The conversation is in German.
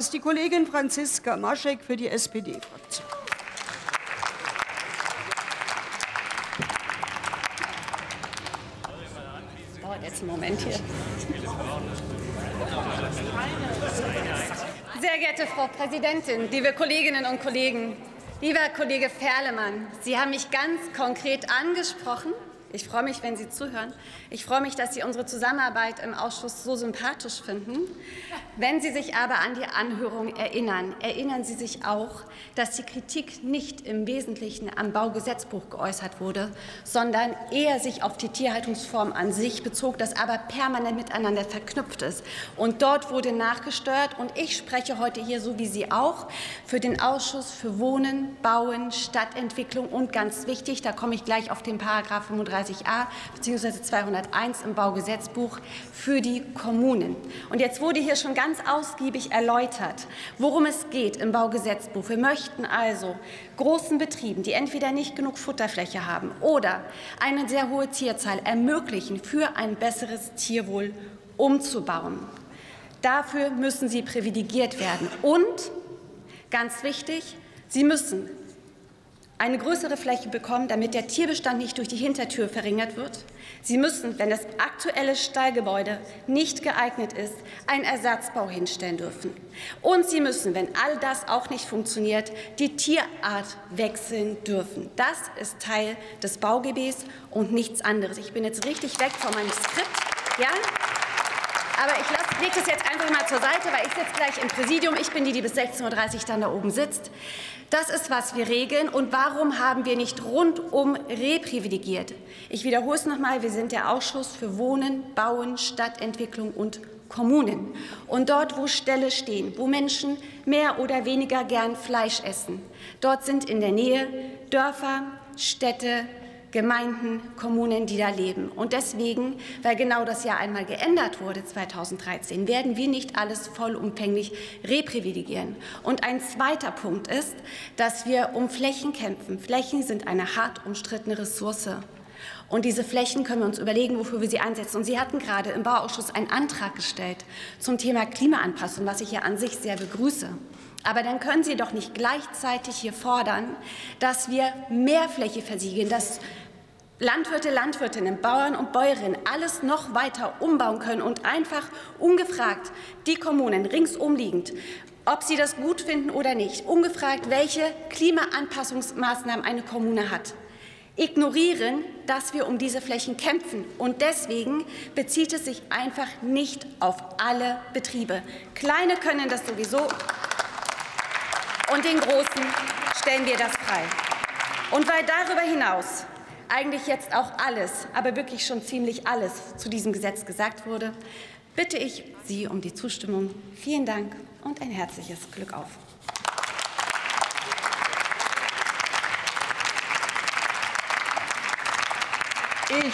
ist die Kollegin Franziska Maschek für die SPD-Fraktion. Jetzt einen Moment hier. Sehr geehrte Frau Präsidentin, liebe Kolleginnen und Kollegen, lieber Kollege Ferlemann, Sie haben mich ganz konkret angesprochen ich freue mich, wenn Sie zuhören. Ich freue mich, dass Sie unsere Zusammenarbeit im Ausschuss so sympathisch finden. Wenn Sie sich aber an die Anhörung erinnern, erinnern Sie sich auch, dass die Kritik nicht im Wesentlichen am Baugesetzbuch geäußert wurde, sondern eher sich auf die Tierhaltungsform an sich bezog, das aber permanent miteinander verknüpft ist. Und dort wurde nachgesteuert. Und ich spreche heute hier, so wie Sie auch, für den Ausschuss für Wohnen, Bauen, Stadtentwicklung und ganz wichtig, da komme ich gleich auf den Paragraph 35 230a bzw. 201 im Baugesetzbuch für die Kommunen. Und jetzt wurde hier schon ganz ausgiebig erläutert, worum es geht im Baugesetzbuch. Wir möchten also großen Betrieben, die entweder nicht genug Futterfläche haben oder eine sehr hohe Tierzahl, ermöglichen, für ein besseres Tierwohl umzubauen. Dafür müssen sie privilegiert werden. Und, ganz wichtig, sie müssen eine größere Fläche bekommen, damit der Tierbestand nicht durch die Hintertür verringert wird. Sie müssen, wenn das aktuelle Stallgebäude nicht geeignet ist, einen Ersatzbau hinstellen dürfen. Und Sie müssen, wenn all das auch nicht funktioniert, die Tierart wechseln dürfen. Das ist Teil des Baugebiets und nichts anderes. Ich bin jetzt richtig weg von meinem Skript. Ja? Aber ich lege das jetzt einfach mal zur Seite, weil ich sitze gleich im Präsidium. Ich bin die, die bis 16.30 Uhr dann da oben sitzt. Das ist, was wir regeln. Und warum haben wir nicht rundum reprivilegiert? Ich wiederhole es noch mal. Wir sind der Ausschuss für Wohnen, Bauen, Stadtentwicklung und Kommunen. Und dort, wo Ställe stehen, wo Menschen mehr oder weniger gern Fleisch essen, dort sind in der Nähe Dörfer, Städte, Gemeinden, Kommunen, die da leben. Und deswegen, weil genau das ja einmal geändert wurde 2013, werden wir nicht alles vollumfänglich reprivilegieren. Und ein zweiter Punkt ist, dass wir um Flächen kämpfen. Flächen sind eine hart umstrittene Ressource. Und diese Flächen können wir uns überlegen, wofür wir sie einsetzen. Und Sie hatten gerade im Bauausschuss einen Antrag gestellt zum Thema Klimaanpassung, was ich ja an sich sehr begrüße. Aber dann können Sie doch nicht gleichzeitig hier fordern, dass wir mehr Fläche versiegeln, dass Landwirte, Landwirtinnen, Bauern und Bäuerinnen alles noch weiter umbauen können und einfach ungefragt die Kommunen ringsum liegend, ob sie das gut finden oder nicht, ungefragt, welche Klimaanpassungsmaßnahmen eine Kommune hat, ignorieren, dass wir um diese Flächen kämpfen. Und deswegen bezieht es sich einfach nicht auf alle Betriebe. Kleine können das sowieso und den Großen stellen wir das frei. Und weil darüber hinaus eigentlich jetzt auch alles, aber wirklich schon ziemlich alles zu diesem Gesetz gesagt wurde, bitte ich Sie um die Zustimmung. Vielen Dank und ein herzliches Glück auf. Ich